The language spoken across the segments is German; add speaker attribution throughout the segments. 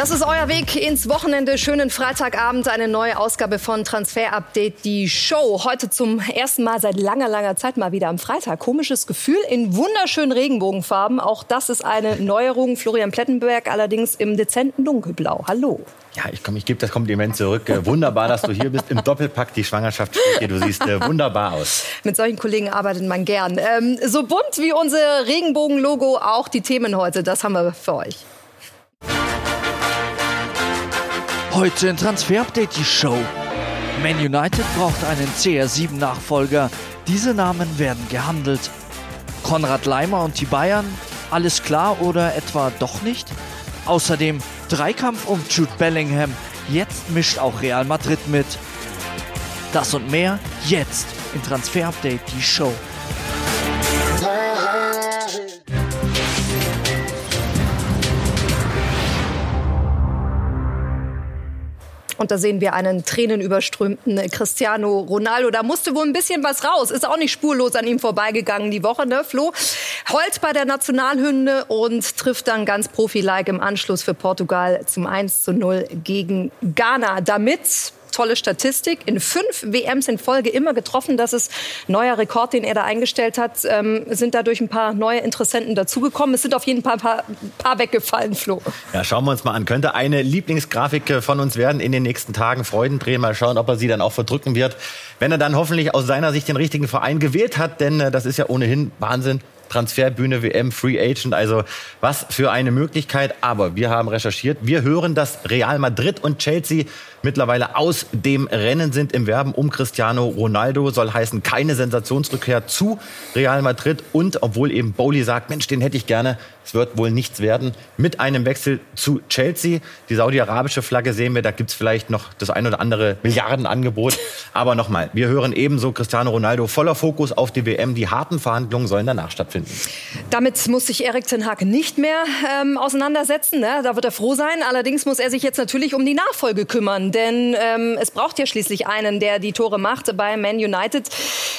Speaker 1: Das ist euer Weg ins Wochenende. Schönen Freitagabend, eine neue Ausgabe von Transfer Update, die Show. Heute zum ersten Mal seit langer, langer Zeit mal wieder am Freitag. Komisches Gefühl in wunderschönen Regenbogenfarben. Auch das ist eine Neuerung. Florian Plettenberg allerdings im dezenten Dunkelblau. Hallo.
Speaker 2: Ja, ich, komm, ich gebe das Kompliment zurück. Äh, wunderbar, dass du hier bist. Im Doppelpack die Schwangerschaft steht hier. Du siehst äh, wunderbar aus.
Speaker 1: Mit solchen Kollegen arbeitet man gern. Ähm, so bunt wie unser Regenbogen-Logo auch die Themen heute. Das haben wir für euch.
Speaker 3: Heute in Transfer Update die Show. Man United braucht einen CR7-Nachfolger. Diese Namen werden gehandelt. Konrad Leimer und die Bayern? Alles klar oder etwa doch nicht? Außerdem Dreikampf um Jude Bellingham. Jetzt mischt auch Real Madrid mit. Das und mehr jetzt in Transfer Update die Show.
Speaker 1: Und da sehen wir einen tränenüberströmten Cristiano Ronaldo. Da musste wohl ein bisschen was raus. Ist auch nicht spurlos an ihm vorbeigegangen die Woche, ne, Flo? Heult bei der Nationalhymne und trifft dann ganz profi-like im Anschluss für Portugal zum 1 zu 0 gegen Ghana. Damit tolle Statistik. In fünf WMs in Folge immer getroffen. Das ist neuer Rekord, den er da eingestellt hat. Ähm, sind dadurch ein paar neue Interessenten dazugekommen. Es sind auf jeden Fall ein paar, paar weggefallen, Flo.
Speaker 2: Ja, schauen wir uns mal an. Könnte eine Lieblingsgrafik von uns werden in den nächsten Tagen. Freudendrehen. Mal schauen, ob er sie dann auch verdrücken wird. Wenn er dann hoffentlich aus seiner Sicht den richtigen Verein gewählt hat. Denn äh, das ist ja ohnehin Wahnsinn. Transferbühne WM, Free Agent. Also was für eine Möglichkeit. Aber wir haben recherchiert. Wir hören, dass Real Madrid und Chelsea mittlerweile aus dem Rennen sind im Werben um Cristiano Ronaldo. Soll heißen, keine Sensationsrückkehr zu Real Madrid. Und obwohl eben Bowley sagt, Mensch, den hätte ich gerne, es wird wohl nichts werden, mit einem Wechsel zu Chelsea. Die saudi-arabische Flagge sehen wir, da gibt es vielleicht noch das ein oder andere Milliardenangebot. Aber nochmal, wir hören ebenso Cristiano Ronaldo voller Fokus auf die WM. Die harten Verhandlungen sollen danach stattfinden.
Speaker 1: Damit muss sich Erik Ten Hag nicht mehr ähm, auseinandersetzen. Ne? Da wird er froh sein. Allerdings muss er sich jetzt natürlich um die Nachfolge kümmern denn ähm, es braucht ja schließlich einen, der die Tore macht bei Man United.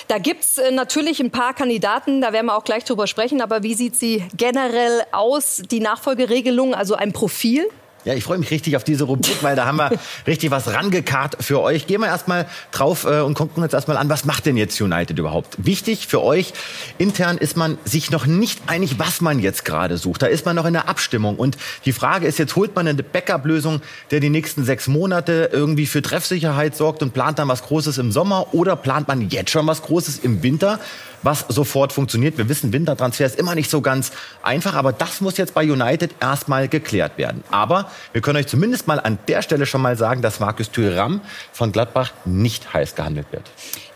Speaker 1: Da gibt's äh, natürlich ein paar Kandidaten, da werden wir auch gleich drüber sprechen, aber wie sieht sie generell aus, die Nachfolgeregelung, also ein Profil?
Speaker 2: Ja, ich freue mich richtig auf diese Rubrik, weil da haben wir richtig was rangekarrt für euch. Gehen wir erstmal drauf äh, und gucken uns erstmal an, was macht denn jetzt United überhaupt? Wichtig für euch, intern ist man sich noch nicht einig, was man jetzt gerade sucht. Da ist man noch in der Abstimmung. Und die Frage ist, jetzt holt man eine Backup-Lösung, der die nächsten sechs Monate irgendwie für Treffsicherheit sorgt und plant dann was Großes im Sommer oder plant man jetzt schon was Großes im Winter? Was sofort funktioniert. Wir wissen, Wintertransfer ist immer nicht so ganz einfach, aber das muss jetzt bei United erstmal geklärt werden. Aber wir können euch zumindest mal an der Stelle schon mal sagen, dass Markus Thuram von Gladbach nicht heiß gehandelt wird.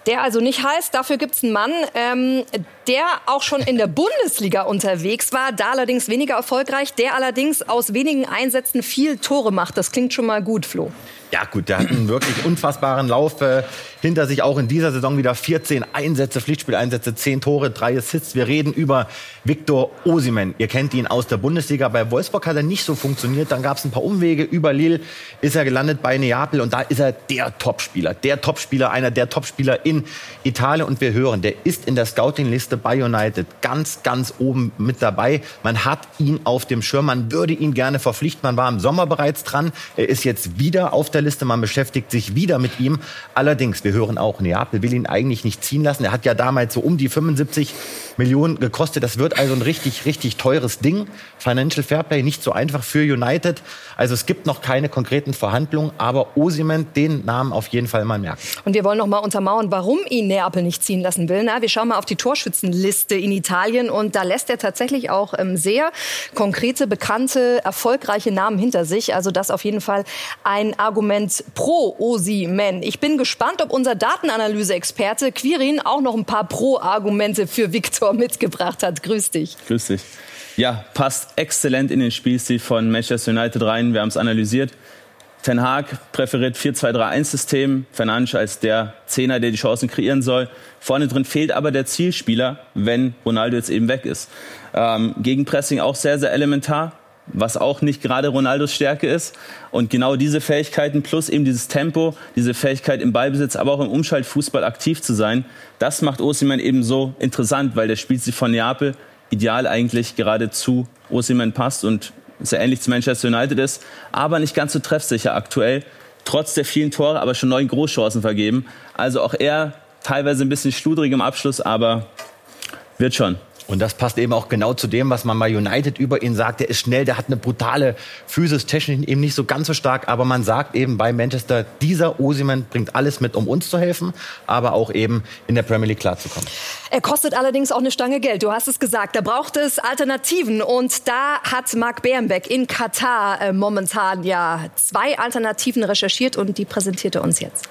Speaker 1: Der also nicht heißt, dafür gibt es einen Mann, ähm, der auch schon in der Bundesliga unterwegs war, da allerdings weniger erfolgreich, der allerdings aus wenigen Einsätzen viel Tore macht. Das klingt schon mal gut, Flo.
Speaker 2: Ja gut, der hat einen wirklich unfassbaren Lauf äh, hinter sich. Auch in dieser Saison wieder 14 Einsätze, Pflichtspieleinsätze, 10 Tore, 3 Assists. Wir reden über Viktor Osimen. Ihr kennt ihn aus der Bundesliga. Bei Wolfsburg hat er nicht so funktioniert. Dann gab es ein paar Umwege. Über Lille ist er gelandet bei Neapel. Und da ist er der Topspieler. Der Topspieler, einer der Topspieler in Italien. Und wir hören, der ist in der Scouting-Liste bei United ganz, ganz oben mit dabei. Man hat ihn auf dem Schirm. Man würde ihn gerne verpflichten. Man war im Sommer bereits dran. Er ist jetzt wieder auf der Liste. Man beschäftigt sich wieder mit ihm. Allerdings, wir hören auch, Neapel will ihn eigentlich nicht ziehen lassen. Er hat ja damals so um die 75 Millionen gekostet. Das wird also ein richtig, richtig teures Ding. Financial Fairplay nicht so einfach für United. Also es gibt noch keine konkreten Verhandlungen, aber Osimen, den Namen auf jeden Fall mal merken.
Speaker 1: Und wir wollen noch mal untermauern, warum ihn Neapel nicht ziehen lassen will. Na, wir schauen mal auf die Torschützenliste in Italien und da lässt er tatsächlich auch ähm, sehr konkrete, bekannte, erfolgreiche Namen hinter sich. Also das auf jeden Fall ein Argument pro Osimen. Ich bin gespannt, ob unser Datenanalyse-Experte Quirin auch noch ein paar Pro-Argumente für Viktor mitgebracht hat. Grüß dich.
Speaker 4: Grüß dich. Ja, passt exzellent in den Spielstil von Manchester United rein. Wir haben es analysiert. Ten Hag präferiert 4-2-3-1-System. Fernandes als der Zehner, der die Chancen kreieren soll. Vorne drin fehlt aber der Zielspieler, wenn Ronaldo jetzt eben weg ist. Ähm, Gegenpressing auch sehr, sehr elementar was auch nicht gerade Ronaldos Stärke ist. Und genau diese Fähigkeiten plus eben dieses Tempo, diese Fähigkeit im Ballbesitz, aber auch im Umschaltfußball aktiv zu sein, das macht Osimhen eben so interessant, weil der spielt sie von Neapel ideal eigentlich gerade zu Osimhen passt und sehr ähnlich zu Manchester United ist, aber nicht ganz so treffsicher aktuell. Trotz der vielen Tore, aber schon neun Großchancen vergeben. Also auch er teilweise ein bisschen schludrig im Abschluss, aber wird schon.
Speaker 2: Und das passt eben auch genau zu dem, was man bei United über ihn sagt. Der ist schnell, der hat eine brutale Physis, technisch eben nicht so ganz so stark, aber man sagt eben bei Manchester, dieser Osiman bringt alles mit, um uns zu helfen, aber auch eben in der Premier League klarzukommen.
Speaker 1: Er kostet allerdings auch eine Stange Geld. Du hast es gesagt. Da braucht es Alternativen. Und da hat Marc Bernbeck in Katar äh, momentan ja zwei Alternativen recherchiert und die präsentiert er uns jetzt.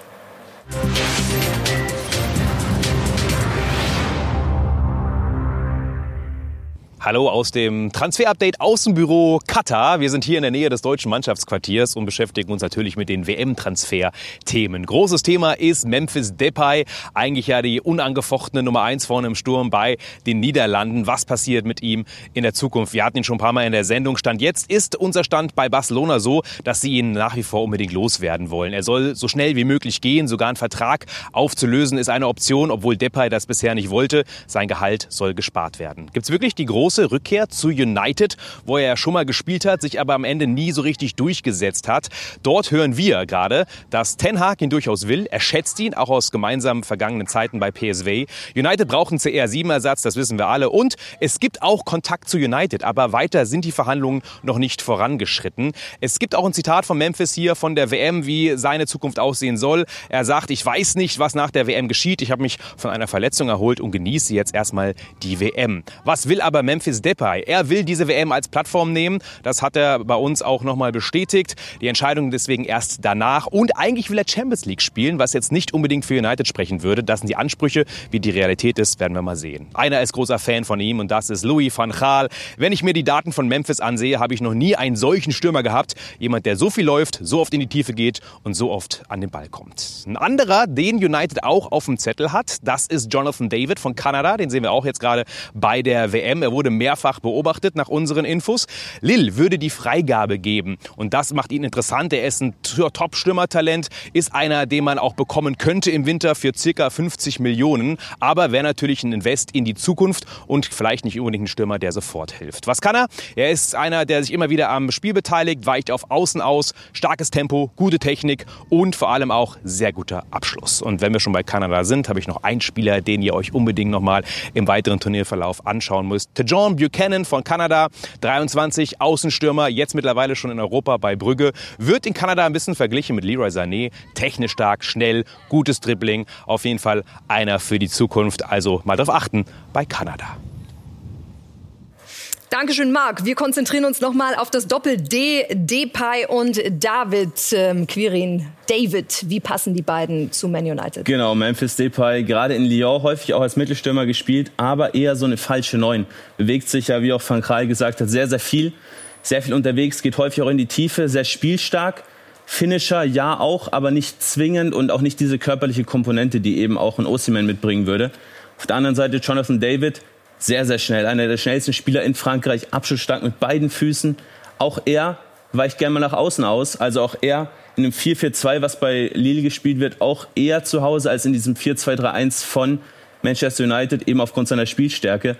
Speaker 5: Hallo aus dem Transfer-Update Außenbüro Katar. Wir sind hier in der Nähe des deutschen Mannschaftsquartiers und beschäftigen uns natürlich mit den WM-Transfer-Themen. Großes Thema ist Memphis Depay, eigentlich ja die unangefochtene Nummer eins vorne im Sturm bei den Niederlanden. Was passiert mit ihm in der Zukunft? Wir hatten ihn schon ein paar Mal in der Sendung. Stand jetzt ist unser Stand bei Barcelona so, dass sie ihn nach wie vor unbedingt loswerden wollen. Er soll so schnell wie möglich gehen. Sogar einen Vertrag aufzulösen ist eine Option, obwohl Depay das bisher nicht wollte. Sein Gehalt soll gespart werden. Gibt es wirklich die große große Rückkehr zu United, wo er ja schon mal gespielt hat, sich aber am Ende nie so richtig durchgesetzt hat. Dort hören wir gerade, dass Ten Hag ihn durchaus will. Er schätzt ihn, auch aus gemeinsamen vergangenen Zeiten bei PSV. United braucht einen CR7-Ersatz, das wissen wir alle. Und es gibt auch Kontakt zu United, aber weiter sind die Verhandlungen noch nicht vorangeschritten. Es gibt auch ein Zitat von Memphis hier von der WM, wie seine Zukunft aussehen soll. Er sagt, ich weiß nicht, was nach der WM geschieht. Ich habe mich von einer Verletzung erholt und genieße jetzt erstmal die WM. Was will aber Memphis Memphis Depay. Er will diese WM als Plattform nehmen. Das hat er bei uns auch nochmal bestätigt. Die Entscheidung deswegen erst danach. Und eigentlich will er Champions League spielen, was jetzt nicht unbedingt für United sprechen würde. Das sind die Ansprüche. Wie die Realität ist, werden wir mal sehen. Einer ist großer Fan von ihm und das ist Louis van Gaal. Wenn ich mir die Daten von Memphis ansehe, habe ich noch nie einen solchen Stürmer gehabt. Jemand, der so viel läuft, so oft in die Tiefe geht und so oft an den Ball kommt. Ein anderer, den United auch auf dem Zettel hat, das ist Jonathan David von Kanada. Den sehen wir auch jetzt gerade bei der WM. Er wurde mehrfach beobachtet nach unseren Infos. Lille würde die Freigabe geben und das macht ihn interessant. Er ist ein Top-Stürmertalent, ist einer, den man auch bekommen könnte im Winter für circa 50 Millionen, aber wäre natürlich ein Invest in die Zukunft und vielleicht nicht unbedingt ein Stürmer, der sofort hilft. Was kann er? Er ist einer, der sich immer wieder am Spiel beteiligt, weicht auf Außen aus, starkes Tempo, gute Technik und vor allem auch sehr guter Abschluss. Und wenn wir schon bei Kanada sind, habe ich noch einen Spieler, den ihr euch unbedingt noch mal im weiteren Turnierverlauf anschauen müsst. Tejon Buchanan von Kanada, 23, Außenstürmer, jetzt mittlerweile schon in Europa bei Brügge, wird in Kanada ein bisschen verglichen mit Leroy Sané. Technisch stark, schnell, gutes Dribbling, auf jeden Fall einer für die Zukunft. Also mal darauf achten bei Kanada.
Speaker 1: Dankeschön, Marc. Wir konzentrieren uns nochmal auf das Doppel-D, Depay und David ähm, Quirin. David, wie passen die beiden zu Man United?
Speaker 4: Genau, Memphis Depay, gerade in Lyon häufig auch als Mittelstürmer gespielt, aber eher so eine falsche Neun. Bewegt sich ja, wie auch Van Kraal gesagt hat, sehr, sehr viel. Sehr viel unterwegs, geht häufig auch in die Tiefe, sehr spielstark. Finisher ja auch, aber nicht zwingend und auch nicht diese körperliche Komponente, die eben auch ein Osimhen mitbringen würde. Auf der anderen Seite Jonathan David, sehr, sehr schnell. Einer der schnellsten Spieler in Frankreich, abschlussstark mit beiden Füßen. Auch er weicht gerne mal nach außen aus. Also auch er in einem 4-4-2, was bei Lille gespielt wird, auch eher zu Hause als in diesem 4-2-3-1 von Manchester United, eben aufgrund seiner Spielstärke.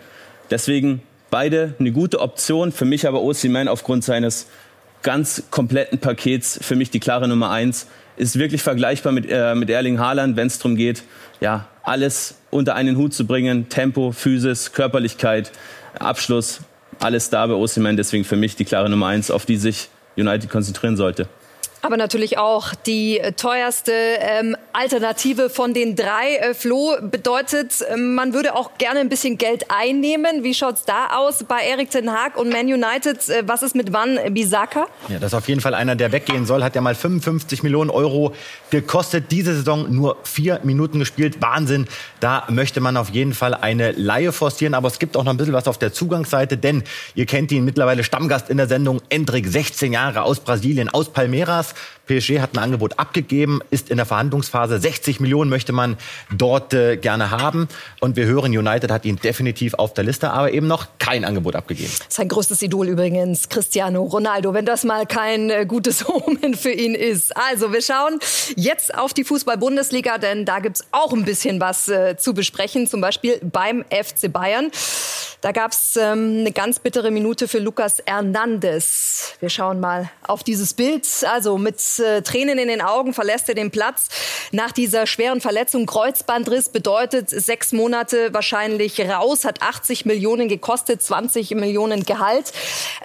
Speaker 4: Deswegen beide eine gute Option. Für mich aber Osimhen aufgrund seines ganz kompletten Pakets für mich die klare Nummer eins. Ist wirklich vergleichbar mit, äh, mit Erling Haaland, wenn es darum geht, ja, alles unter einen Hut zu bringen. Tempo, Physis, Körperlichkeit, Abschluss, alles da bei Osimhen. Deswegen für mich die klare Nummer eins, auf die sich United konzentrieren sollte
Speaker 1: aber natürlich auch die äh, teuerste ähm, Alternative von den drei. Äh, Flo bedeutet, äh, man würde auch gerne ein bisschen Geld einnehmen. Wie schaut's da aus bei Erik Ten Haag und Man United? Äh, was ist mit Van Bisaka?
Speaker 2: Ja, das ist auf jeden Fall einer, der weggehen soll. Hat ja mal 55 Millionen Euro gekostet. Diese Saison nur vier Minuten gespielt. Wahnsinn. Da möchte man auf jeden Fall eine Laie forcieren. Aber es gibt auch noch ein bisschen was auf der Zugangsseite, denn ihr kennt ihn mittlerweile Stammgast in der Sendung. Endrik, 16 Jahre aus Brasilien, aus Palmeiras stuff. PSG hat ein Angebot abgegeben, ist in der Verhandlungsphase. 60 Millionen möchte man dort äh, gerne haben. Und wir hören, United hat ihn definitiv auf der Liste, aber eben noch kein Angebot abgegeben.
Speaker 1: Sein größtes Idol übrigens, Cristiano Ronaldo, wenn das mal kein äh, gutes Omen für ihn ist. Also, wir schauen jetzt auf die Fußball-Bundesliga, denn da gibt's auch ein bisschen was äh, zu besprechen, zum Beispiel beim FC Bayern. Da gab's ähm, eine ganz bittere Minute für Lucas Hernandez. Wir schauen mal auf dieses Bild. Also mit äh, Tränen in den Augen verlässt er den Platz. Nach dieser schweren Verletzung, Kreuzbandriss, bedeutet sechs Monate wahrscheinlich raus, hat 80 Millionen gekostet, 20 Millionen Gehalt.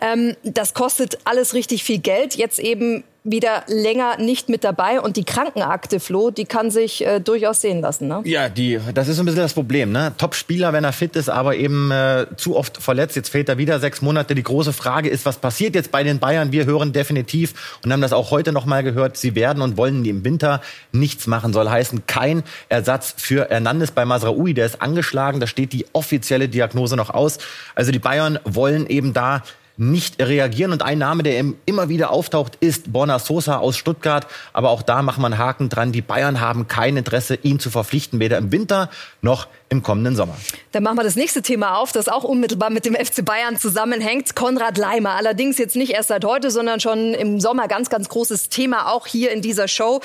Speaker 1: Ähm, das kostet alles richtig viel Geld. Jetzt eben wieder länger nicht mit dabei. Und die Krankenakte, Flo, die kann sich äh, durchaus sehen lassen. Ne?
Speaker 2: Ja, die, das ist ein bisschen das Problem. Ne? Top-Spieler, wenn er fit ist, aber eben äh, zu oft verletzt. Jetzt fehlt er wieder sechs Monate. Die große Frage ist, was passiert jetzt bei den Bayern? Wir hören definitiv und haben das auch heute noch mal gehört. Sie werden und wollen im Winter nichts machen. Soll heißen, kein Ersatz für Hernandez bei Masraoui. Der ist angeschlagen. Da steht die offizielle Diagnose noch aus. Also die Bayern wollen eben da nicht reagieren. Und ein Name, der immer wieder auftaucht, ist Borna Sosa aus Stuttgart. Aber auch da wir einen Haken dran. Die Bayern haben kein Interesse, ihn zu verpflichten, weder im Winter noch im kommenden Sommer.
Speaker 1: Dann machen wir das nächste Thema auf, das auch unmittelbar mit dem FC Bayern zusammenhängt. Konrad Leimer. Allerdings jetzt nicht erst seit heute, sondern schon im Sommer ganz, ganz großes Thema, auch hier in dieser Show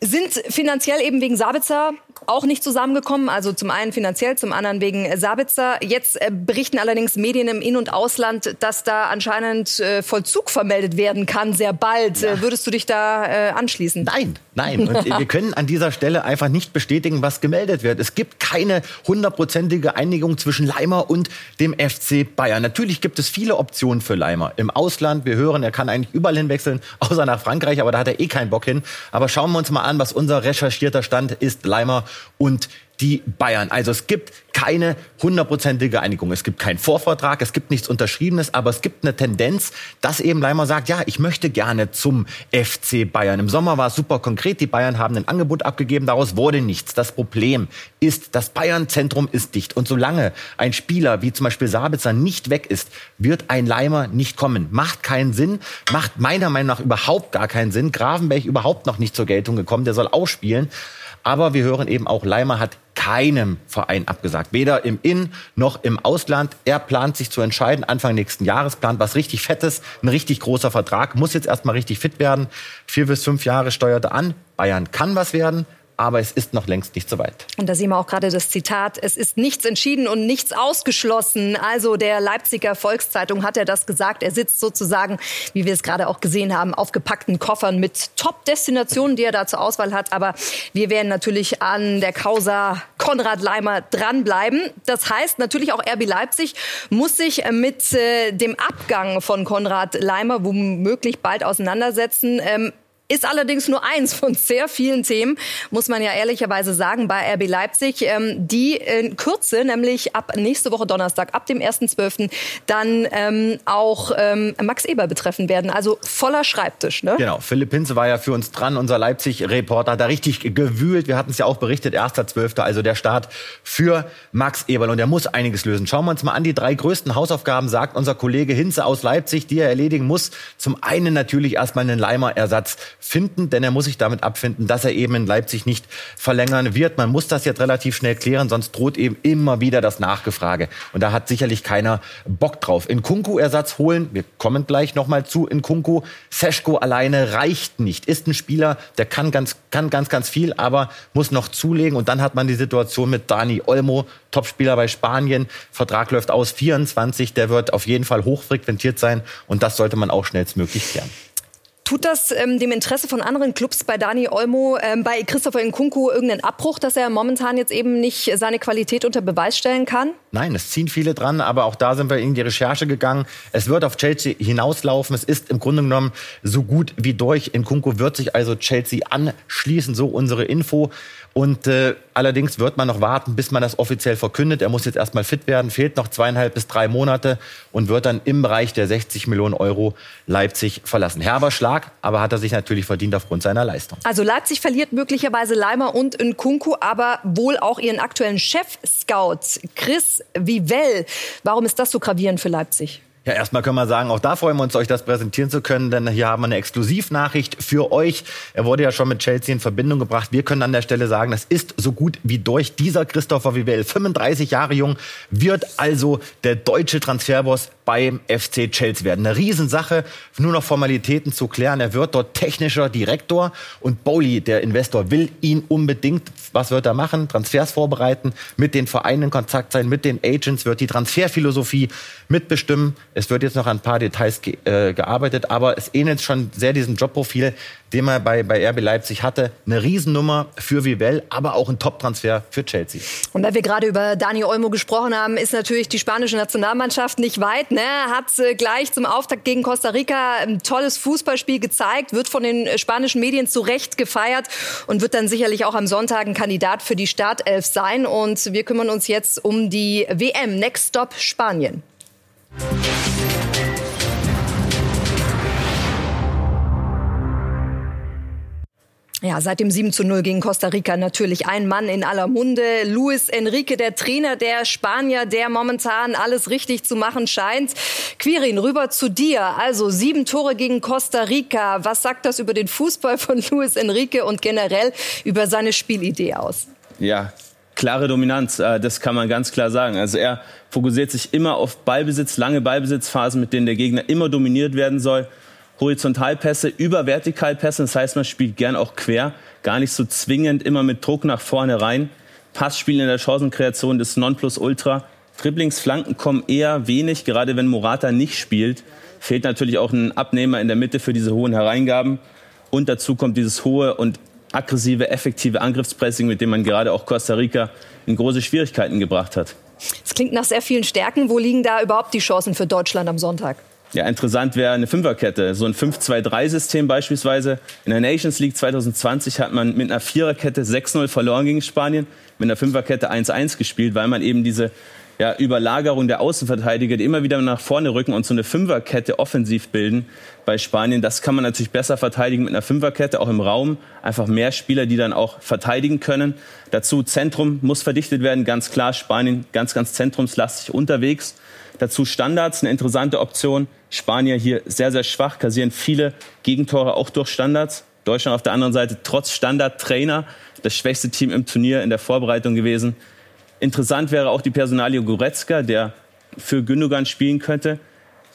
Speaker 1: sind finanziell eben wegen Sabitzer auch nicht zusammengekommen. Also zum einen finanziell, zum anderen wegen Sabitzer. Jetzt äh, berichten allerdings Medien im In- und Ausland, dass da anscheinend äh, Vollzug vermeldet werden kann, sehr bald. Ja. Würdest du dich da äh, anschließen?
Speaker 2: Nein, nein. Und wir können an dieser Stelle einfach nicht bestätigen, was gemeldet wird. Es gibt keine hundertprozentige Einigung zwischen Leimer und dem FC Bayern. Natürlich gibt es viele Optionen für Leimer. Im Ausland, wir hören, er kann eigentlich überall hinwechseln, außer nach Frankreich, aber da hat er eh keinen Bock hin. Aber schauen wir uns mal an, was unser recherchierter Stand ist. Leimer und die Bayern. Also es gibt keine hundertprozentige Einigung. Es gibt keinen Vorvertrag, es gibt nichts Unterschriebenes, aber es gibt eine Tendenz, dass eben Leimer sagt, ja, ich möchte gerne zum FC Bayern. Im Sommer war es super konkret, die Bayern haben ein Angebot abgegeben, daraus wurde nichts. Das Problem ist, das Bayern-Zentrum ist dicht. Und solange ein Spieler wie zum Beispiel Sabitzer nicht weg ist, wird ein Leimer nicht kommen. Macht keinen Sinn, macht meiner Meinung nach überhaupt gar keinen Sinn. Gravenberg überhaupt noch nicht zur Geltung gekommen, der soll ausspielen. Aber wir hören eben auch, Leimer hat keinem Verein abgesagt. Weder im In- noch im Ausland. Er plant sich zu entscheiden, Anfang nächsten Jahres, plant was richtig Fettes, ein richtig großer Vertrag, muss jetzt erstmal richtig fit werden. Vier bis fünf Jahre steuert er an. Bayern kann was werden aber es ist noch längst nicht so weit.
Speaker 1: Und da sehen wir auch gerade das Zitat, es ist nichts entschieden und nichts ausgeschlossen. Also der Leipziger Volkszeitung hat er das gesagt. Er sitzt sozusagen, wie wir es gerade auch gesehen haben, auf gepackten Koffern mit Top-Destinationen, die er da zur Auswahl hat. Aber wir werden natürlich an der Causa Konrad Leimer dranbleiben. Das heißt natürlich auch RB Leipzig muss sich mit äh, dem Abgang von Konrad Leimer womöglich bald auseinandersetzen. Ähm, ist allerdings nur eins von sehr vielen Themen, muss man ja ehrlicherweise sagen, bei RB Leipzig, ähm, die in Kürze, nämlich ab nächste Woche Donnerstag, ab dem 1.12., dann ähm, auch ähm, Max Eber betreffen werden. Also voller Schreibtisch. Ne?
Speaker 2: Genau, Philipp Hinze war ja für uns dran, unser Leipzig-Reporter, hat da richtig gewühlt. Wir hatten es ja auch berichtet, 1.12., also der Start für Max Eberl. Und er muss einiges lösen. Schauen wir uns mal an, die drei größten Hausaufgaben, sagt unser Kollege Hinze aus Leipzig, die er erledigen muss. Zum einen natürlich erstmal einen Leimer-Ersatz finden, denn er muss sich damit abfinden, dass er eben in Leipzig nicht verlängern wird. Man muss das jetzt relativ schnell klären, sonst droht eben immer wieder das Nachgefrage. Und da hat sicherlich keiner Bock drauf. In Kunku Ersatz holen, wir kommen gleich nochmal zu in Kunku. Seschko alleine reicht nicht. Ist ein Spieler, der kann ganz, kann ganz, ganz viel, aber muss noch zulegen. Und dann hat man die Situation mit Dani Olmo, Topspieler bei Spanien. Vertrag läuft aus 24. Der wird auf jeden Fall hochfrequentiert sein. Und das sollte man auch schnellstmöglich klären.
Speaker 1: Tut das ähm, dem Interesse von anderen Clubs bei Dani Olmo, ähm, bei Christopher Nkunku irgendeinen Abbruch, dass er momentan jetzt eben nicht seine Qualität unter Beweis stellen kann?
Speaker 2: Nein, es ziehen viele dran, aber auch da sind wir in die Recherche gegangen. Es wird auf Chelsea hinauslaufen. Es ist im Grunde genommen so gut wie durch. Nkunku wird sich also Chelsea anschließen, so unsere Info. Und äh, allerdings wird man noch warten, bis man das offiziell verkündet. Er muss jetzt erstmal fit werden, fehlt noch zweieinhalb bis drei Monate und wird dann im Bereich der 60 Millionen Euro Leipzig verlassen. Herber Schlag, aber hat er sich natürlich verdient aufgrund seiner Leistung.
Speaker 1: Also Leipzig verliert möglicherweise Leimer und Nkunku, aber wohl auch ihren aktuellen Chef-Scout Chris Vivell. Warum ist das so gravierend für Leipzig?
Speaker 2: Ja, erstmal können wir sagen, auch da freuen wir uns, euch das präsentieren zu können, denn hier haben wir eine Exklusivnachricht für euch. Er wurde ja schon mit Chelsea in Verbindung gebracht. Wir können an der Stelle sagen, das ist so gut wie durch. Dieser Christopher Vivell, 35 Jahre jung, wird also der deutsche Transferboss beim FC Chelsea werden. Eine Riesensache, nur noch Formalitäten zu klären. Er wird dort technischer Direktor und Bowley, der Investor, will ihn unbedingt. Was wird er machen? Transfers vorbereiten, mit den Vereinen in Kontakt sein, mit den Agents, wird die Transferphilosophie mitbestimmen. Es wird jetzt noch an ein paar Details ge äh, gearbeitet, aber es ähnelt schon sehr diesem Jobprofil, den man bei, bei RB Leipzig hatte. Eine Riesennummer für Vivell, aber auch ein Top-Transfer für Chelsea.
Speaker 1: Und da wir gerade über Dani Olmo gesprochen haben, ist natürlich die spanische Nationalmannschaft nicht weit. Ne? Hat äh, gleich zum Auftakt gegen Costa Rica ein tolles Fußballspiel gezeigt, wird von den äh, spanischen Medien zu Recht gefeiert und wird dann sicherlich auch am Sonntag ein Kandidat für die Startelf sein. Und wir kümmern uns jetzt um die WM. Next Stop Spanien. Ja, seit dem 7 zu 0 gegen Costa Rica natürlich ein Mann in aller Munde. Luis Enrique, der Trainer der Spanier, der momentan alles richtig zu machen scheint. Quirin, rüber zu dir. Also sieben Tore gegen Costa Rica. Was sagt das über den Fußball von Luis Enrique und generell über seine Spielidee aus?
Speaker 4: Ja, klare Dominanz, äh, das kann man ganz klar sagen. Also er fokussiert sich immer auf Ballbesitz, lange Ballbesitzphasen, mit denen der Gegner immer dominiert werden soll. Horizontalpässe über Vertikalpässe. Das heißt, man spielt gern auch quer, gar nicht so zwingend immer mit Druck nach vorne rein. Passspiel in der Chancenkreation des Nonplusultra. Dribblingsflanken kommen eher wenig, gerade wenn Morata nicht spielt. Fehlt natürlich auch ein Abnehmer in der Mitte für diese hohen Hereingaben. Und dazu kommt dieses hohe und aggressive, effektive Angriffspressing, mit dem man gerade auch Costa Rica in große Schwierigkeiten gebracht hat.
Speaker 1: Es klingt nach sehr vielen Stärken. Wo liegen da überhaupt die Chancen für Deutschland am Sonntag?
Speaker 4: Ja, interessant wäre eine Fünferkette. So ein 5-2-3-System beispielsweise. In der Nations League 2020 hat man mit einer Viererkette 6-0 verloren gegen Spanien, mit einer Fünferkette 1-1 gespielt, weil man eben diese ja, Überlagerung der Außenverteidiger, die immer wieder nach vorne rücken und so eine Fünferkette offensiv bilden bei Spanien. Das kann man natürlich besser verteidigen mit einer Fünferkette, auch im Raum. Einfach mehr Spieler, die dann auch verteidigen können. Dazu Zentrum muss verdichtet werden, ganz klar. Spanien ganz, ganz zentrumslastig unterwegs. Dazu Standards, eine interessante Option. Spanier hier sehr, sehr schwach, kassieren viele Gegentore auch durch Standards. Deutschland auf der anderen Seite trotz Standardtrainer das schwächste Team im Turnier in der Vorbereitung gewesen. Interessant wäre auch die Personalie Goretzka, der für Gündogan spielen könnte.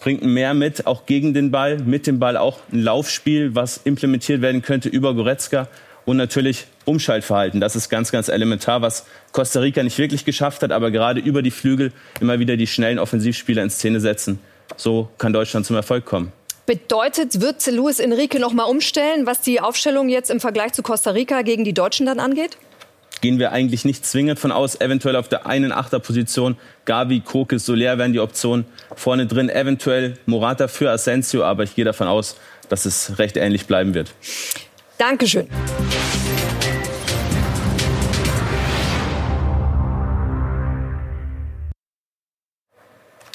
Speaker 4: Bringt mehr mit, auch gegen den Ball, mit dem Ball auch ein Laufspiel, was implementiert werden könnte über Goretzka. Und natürlich Umschaltverhalten. Das ist ganz, ganz elementar, was Costa Rica nicht wirklich geschafft hat, aber gerade über die Flügel immer wieder die schnellen Offensivspieler in Szene setzen. So kann Deutschland zum Erfolg kommen.
Speaker 1: Bedeutet, wird Luis Enrique noch mal umstellen, was die Aufstellung jetzt im Vergleich zu Costa Rica gegen die Deutschen dann angeht?
Speaker 4: Gehen wir eigentlich nicht zwingend von aus. Eventuell auf der einen Achterposition Gavi, Kokes, Soler wären die Optionen. Vorne drin eventuell Morata für Asensio, aber ich gehe davon aus, dass es recht ähnlich bleiben wird.
Speaker 1: Dankeschön.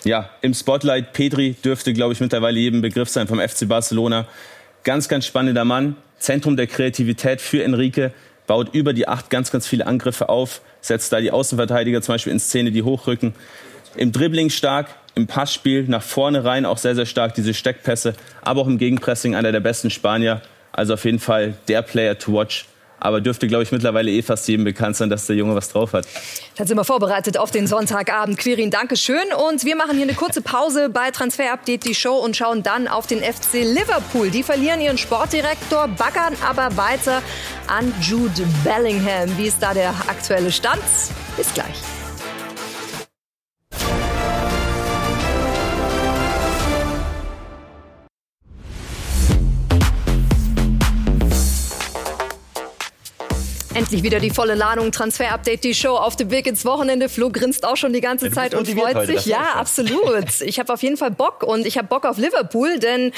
Speaker 4: Ja, im Spotlight Petri dürfte, glaube ich, mittlerweile jedem Begriff sein vom FC Barcelona. Ganz, ganz spannender Mann. Zentrum der Kreativität für Enrique. Baut über die acht ganz, ganz viele Angriffe auf. Setzt da die Außenverteidiger zum Beispiel in Szene, die hochrücken. Im Dribbling stark, im Passspiel nach vorne rein auch sehr, sehr stark, diese Steckpässe. Aber auch im Gegenpressing einer der besten Spanier. Also auf jeden Fall der Player to watch. Aber dürfte, glaube ich, mittlerweile eh fast jedem bekannt sein, dass der Junge was drauf hat.
Speaker 1: Dann sind wir vorbereitet auf den Sonntagabend. Quirin, Dankeschön. Und wir machen hier eine kurze Pause bei Transfer Update, die Show, und schauen dann auf den FC Liverpool. Die verlieren ihren Sportdirektor, baggern aber weiter an Jude Bellingham. Wie ist da der aktuelle Stand? Bis gleich. Endlich wieder die volle Ladung Transfer Update, die Show auf dem Weg ins Wochenende. Flo grinst auch schon die ganze ja, Zeit und freut heute, sich. Ja, absolut. Ich habe auf jeden Fall Bock und ich habe Bock auf Liverpool, denn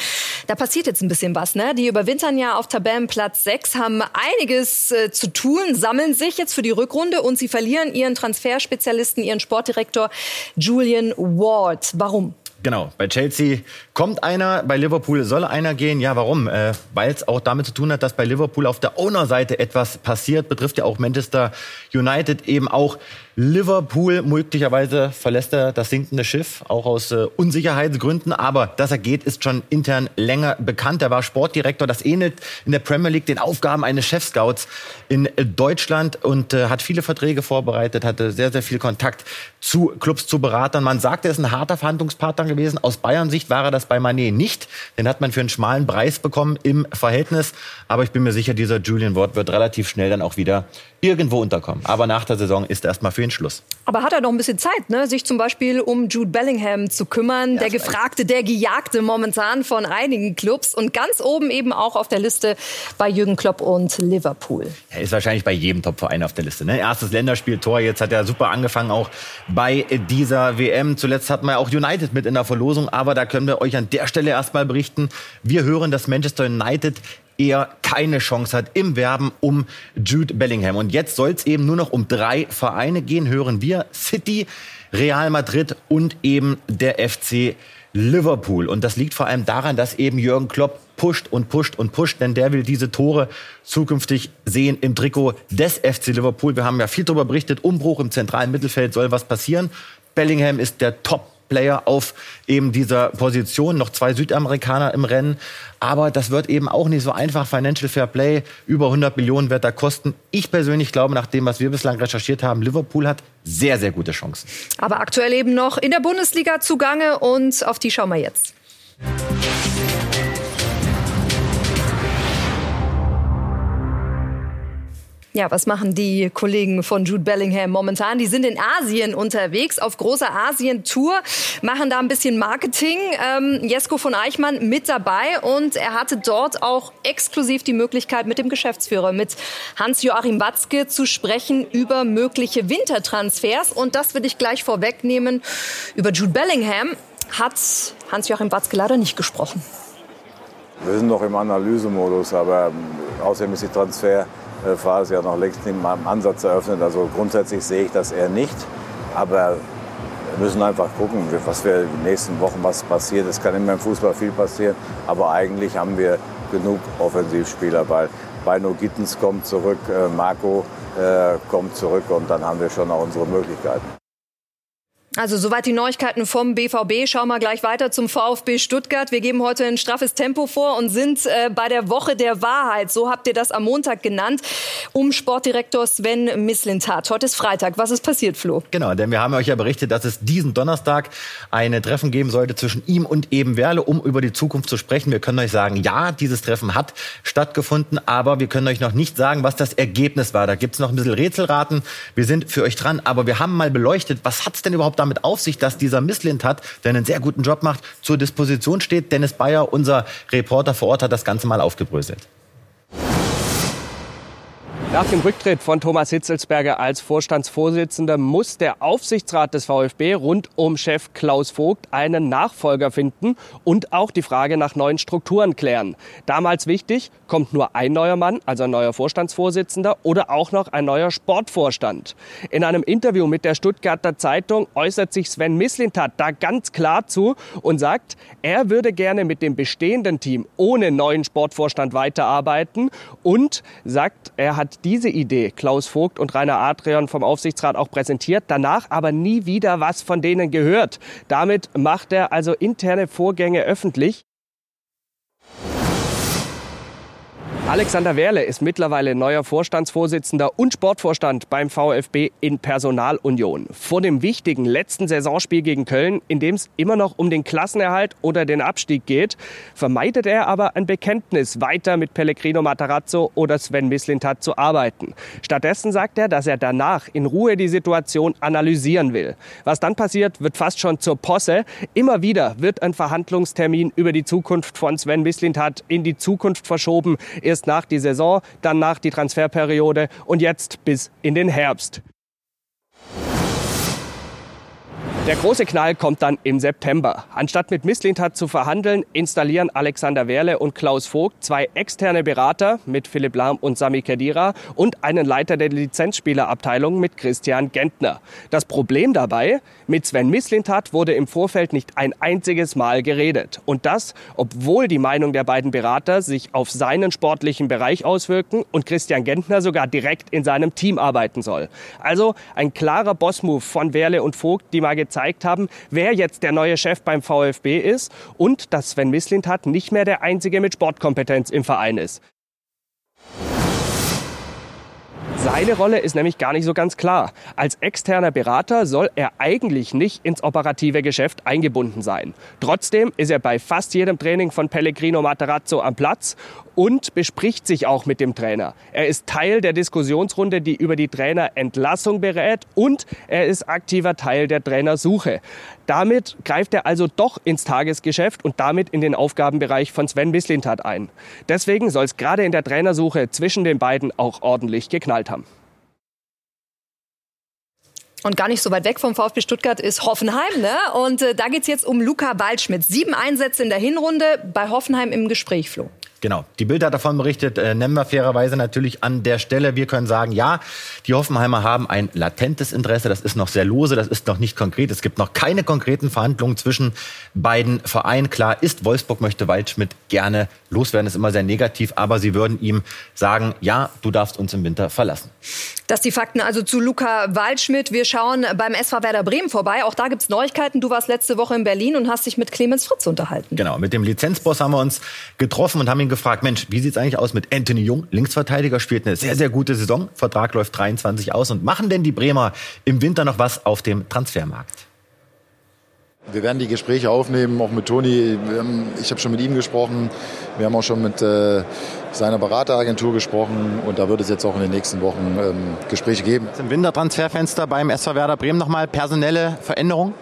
Speaker 1: da passiert jetzt ein bisschen was. Ne? Die überwintern ja auf Tabellenplatz 6, haben einiges äh, zu tun, sammeln sich jetzt für die Rückrunde und sie verlieren ihren Transferspezialisten, ihren Sportdirektor Julian Ward. Warum?
Speaker 2: Genau, bei Chelsea kommt einer, bei Liverpool soll einer gehen. Ja, warum? Äh, Weil es auch damit zu tun hat, dass bei Liverpool auf der Owner-Seite etwas passiert. Betrifft ja auch Manchester United eben auch Liverpool. Möglicherweise verlässt er das sinkende Schiff, auch aus äh, Unsicherheitsgründen. Aber dass er geht, ist schon intern länger bekannt. Er war Sportdirektor. Das ähnelt in der Premier League den Aufgaben eines Chefscouts in äh, Deutschland und äh, hat viele Verträge vorbereitet, hatte sehr, sehr viel Kontakt zu Clubs, zu Beratern. Man sagt, er ist ein harter Verhandlungspartner gewesen. Aus Bayern-Sicht war er das bei Manet nicht. Den hat man für einen schmalen Preis bekommen im Verhältnis. Aber ich bin mir sicher, dieser Julian Ward wird relativ schnell dann auch wieder irgendwo unterkommen. Aber nach der Saison ist erstmal für ihn Schluss.
Speaker 1: Aber hat er noch ein bisschen Zeit, ne? sich zum Beispiel um Jude Bellingham zu kümmern, ja, der Gefragte, der Gejagte momentan von einigen Clubs und ganz oben eben auch auf der Liste bei Jürgen Klopp und Liverpool.
Speaker 2: Er ist wahrscheinlich bei jedem Topverein auf der Liste. Ne? Erstes Länderspieltor, jetzt hat er super angefangen auch bei dieser WM. Zuletzt hatten wir auch United mit in der Verlosung, aber da können wir euch an der Stelle erstmal berichten. Wir hören, dass Manchester United eher keine Chance hat im Werben um Jude Bellingham. Und jetzt soll es eben nur noch um drei Vereine gehen, hören wir. City, Real Madrid und eben der FC Liverpool. Und das liegt vor allem daran, dass eben Jürgen Klopp pusht und pusht und pusht, denn der will diese Tore zukünftig sehen im Trikot des FC Liverpool. Wir haben ja viel darüber berichtet, Umbruch im zentralen Mittelfeld soll was passieren. Bellingham ist der Top Player auf eben dieser Position. Noch zwei Südamerikaner im Rennen. Aber das wird eben auch nicht so einfach. Financial Fair Play, über 100 Millionen wird da kosten. Ich persönlich glaube, nach dem, was wir bislang recherchiert haben, Liverpool hat sehr, sehr gute Chancen.
Speaker 1: Aber aktuell eben noch in der Bundesliga zugange und auf die schauen wir jetzt. Ja, was machen die Kollegen von Jude Bellingham momentan? Die sind in Asien unterwegs, auf großer Asien-Tour, machen da ein bisschen Marketing. Ähm, Jesko von Eichmann mit dabei und er hatte dort auch exklusiv die Möglichkeit, mit dem Geschäftsführer, mit Hans-Joachim Watzke zu sprechen über mögliche Wintertransfers. Und das will ich gleich vorwegnehmen. Über Jude Bellingham hat Hans-Joachim Watzke leider nicht gesprochen.
Speaker 6: Wir sind noch im Analysemodus, aber außerdem ist die Transfer Phase ja noch längst nicht mal im Ansatz eröffnet. Also grundsätzlich sehe ich das eher nicht. Aber wir müssen einfach gucken, was wir in den nächsten Wochen was passiert. Es kann immer im Fußball viel passieren, aber eigentlich haben wir genug Offensivspieler, weil Beino Gittens kommt zurück, äh, Marco äh, kommt zurück und dann haben wir schon auch unsere Möglichkeiten.
Speaker 1: Also soweit die Neuigkeiten vom BVB. Schauen wir gleich weiter zum VfB Stuttgart. Wir geben heute ein straffes Tempo vor und sind äh, bei der Woche der Wahrheit. So habt ihr das am Montag genannt. Um Sportdirektor Sven Mislintat. Heute ist Freitag. Was ist passiert, Flo?
Speaker 2: Genau, denn wir haben euch ja berichtet, dass es diesen Donnerstag ein Treffen geben sollte zwischen ihm und eben Werle, um über die Zukunft zu sprechen. Wir können euch sagen, ja, dieses Treffen hat stattgefunden, aber wir können euch noch nicht sagen, was das Ergebnis war. Da gibt's noch ein bisschen Rätselraten. Wir sind für euch dran, aber wir haben mal beleuchtet, was hat's denn überhaupt damit auf sich, dass dieser Misslint hat, der einen sehr guten Job macht, zur Disposition steht. Dennis Bayer, unser Reporter vor Ort, hat das Ganze mal aufgebröselt.
Speaker 7: Nach dem Rücktritt von Thomas Hitzelsberger als Vorstandsvorsitzender muss der Aufsichtsrat des VfB rund um Chef Klaus Vogt einen Nachfolger finden und auch die Frage nach neuen Strukturen klären. Damals wichtig, kommt nur ein neuer Mann, also ein neuer Vorstandsvorsitzender oder auch noch ein neuer Sportvorstand. In einem Interview mit der Stuttgarter Zeitung äußert sich Sven Mislintat da ganz klar zu und sagt, er würde gerne mit dem bestehenden Team ohne neuen Sportvorstand weiterarbeiten und sagt, er hat diese Idee Klaus Vogt und Rainer Adrian vom Aufsichtsrat auch präsentiert, danach aber nie wieder was von denen gehört. Damit macht er also interne Vorgänge öffentlich. Alexander Werle ist mittlerweile neuer Vorstandsvorsitzender und Sportvorstand beim VfB in Personalunion. Vor dem wichtigen letzten Saisonspiel gegen Köln, in dem es immer noch um den Klassenerhalt oder den Abstieg geht, vermeidet er aber ein Bekenntnis, weiter mit Pellegrino Matarazzo oder Sven Mislintat zu arbeiten. Stattdessen sagt er, dass er danach in Ruhe die Situation analysieren will. Was dann passiert, wird fast schon zur Posse. Immer wieder wird ein Verhandlungstermin über die Zukunft von Sven Mislintat in die Zukunft verschoben. Erst erst nach die Saison, dann nach die Transferperiode und jetzt bis in den Herbst. Der große Knall kommt dann im September. Anstatt mit Misslintat zu verhandeln, installieren Alexander Werle und Klaus Vogt zwei externe Berater mit Philipp Lahm und Sami Kedira und einen Leiter der Lizenzspielerabteilung mit Christian Gentner. Das Problem dabei, mit Sven Misslintat wurde im Vorfeld nicht ein einziges Mal geredet. Und das, obwohl die Meinung der beiden Berater sich auf seinen sportlichen Bereich auswirken und Christian Gentner sogar direkt in seinem Team arbeiten soll. Also ein klarer Bossmove von Werle und Vogt, die mal gezeigt haben, wer jetzt der neue Chef beim VfB ist und dass Sven Mislintat nicht mehr der Einzige mit Sportkompetenz im Verein ist. Seine Rolle ist nämlich gar nicht so ganz klar. Als externer Berater soll er eigentlich nicht ins operative Geschäft eingebunden sein. Trotzdem ist er bei fast jedem Training von Pellegrino Materazzo am Platz und bespricht sich auch mit dem Trainer. Er ist Teil der Diskussionsrunde, die über die Trainerentlassung berät und er ist aktiver Teil der Trainersuche. Damit greift er also doch ins Tagesgeschäft und damit in den Aufgabenbereich von Sven Mislintat ein. Deswegen soll es gerade in der Trainersuche zwischen den beiden auch ordentlich geknallt haben.
Speaker 1: Und gar nicht so weit weg vom VfB Stuttgart ist Hoffenheim. Ne? Und äh, da geht's jetzt um Luca Waldschmidt. Sieben Einsätze in der Hinrunde bei Hoffenheim im Gespräch, Flo.
Speaker 2: Genau. Die Bild hat davon berichtet, äh, nennen wir fairerweise natürlich an der Stelle. Wir können sagen, ja, die Hoffenheimer haben ein latentes Interesse. Das ist noch sehr lose, das ist noch nicht konkret. Es gibt noch keine konkreten Verhandlungen zwischen beiden Vereinen. Klar ist, Wolfsburg möchte Waldschmidt gerne loswerden. Ist immer sehr negativ, aber sie würden ihm sagen, ja, du darfst uns im Winter verlassen.
Speaker 1: Das die Fakten also zu Luca Waldschmidt. Wir schauen beim SV Werder Bremen vorbei. Auch da gibt's Neuigkeiten. Du warst letzte Woche in Berlin und hast dich mit Clemens Fritz unterhalten.
Speaker 2: Genau, mit dem Lizenzboss haben wir uns getroffen und haben ihn gefragt, Mensch, wie sieht's eigentlich aus mit Anthony Jung? Linksverteidiger spielt eine sehr, sehr gute Saison. Vertrag läuft 23 aus. Und machen denn die Bremer im Winter noch was auf dem Transfermarkt?
Speaker 8: Wir werden die Gespräche aufnehmen, auch mit Toni. Ich habe schon mit ihm gesprochen. Wir haben auch schon mit äh, seiner Berateragentur gesprochen. Und da wird es jetzt auch in den nächsten Wochen ähm, Gespräche geben.
Speaker 2: Im Wintertransferfenster beim SV Werder Bremen nochmal personelle Veränderungen?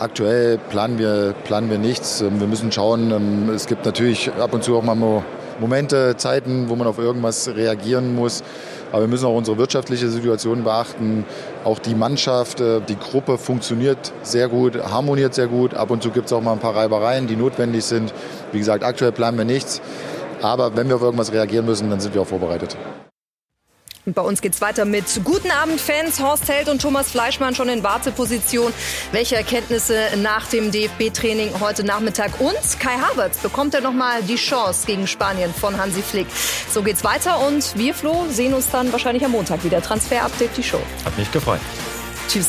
Speaker 8: Aktuell planen wir, planen wir nichts. Ähm, wir müssen schauen. Ähm, es gibt natürlich ab und zu auch mal Momente, Zeiten, wo man auf irgendwas reagieren muss. Aber wir müssen auch unsere wirtschaftliche Situation beachten. Auch die Mannschaft, äh, die Gruppe funktioniert sehr gut, harmoniert sehr gut. Ab und zu gibt es auch mal ein paar Reibereien, die notwendig sind. Wie gesagt, aktuell planen wir nichts. Aber wenn wir auf irgendwas reagieren müssen, dann sind wir auch vorbereitet.
Speaker 1: Und bei uns geht's weiter mit Guten Abend Fans. Horst Held und Thomas Fleischmann schon in Warteposition. Welche Erkenntnisse nach dem DFB-Training heute Nachmittag? Und Kai Havertz bekommt er nochmal die Chance gegen Spanien von Hansi Flick. So geht's weiter und wir, Flo, sehen uns dann wahrscheinlich am Montag wieder. Transfer-Update, die Show.
Speaker 2: Hat mich gefreut.
Speaker 1: Tschüss.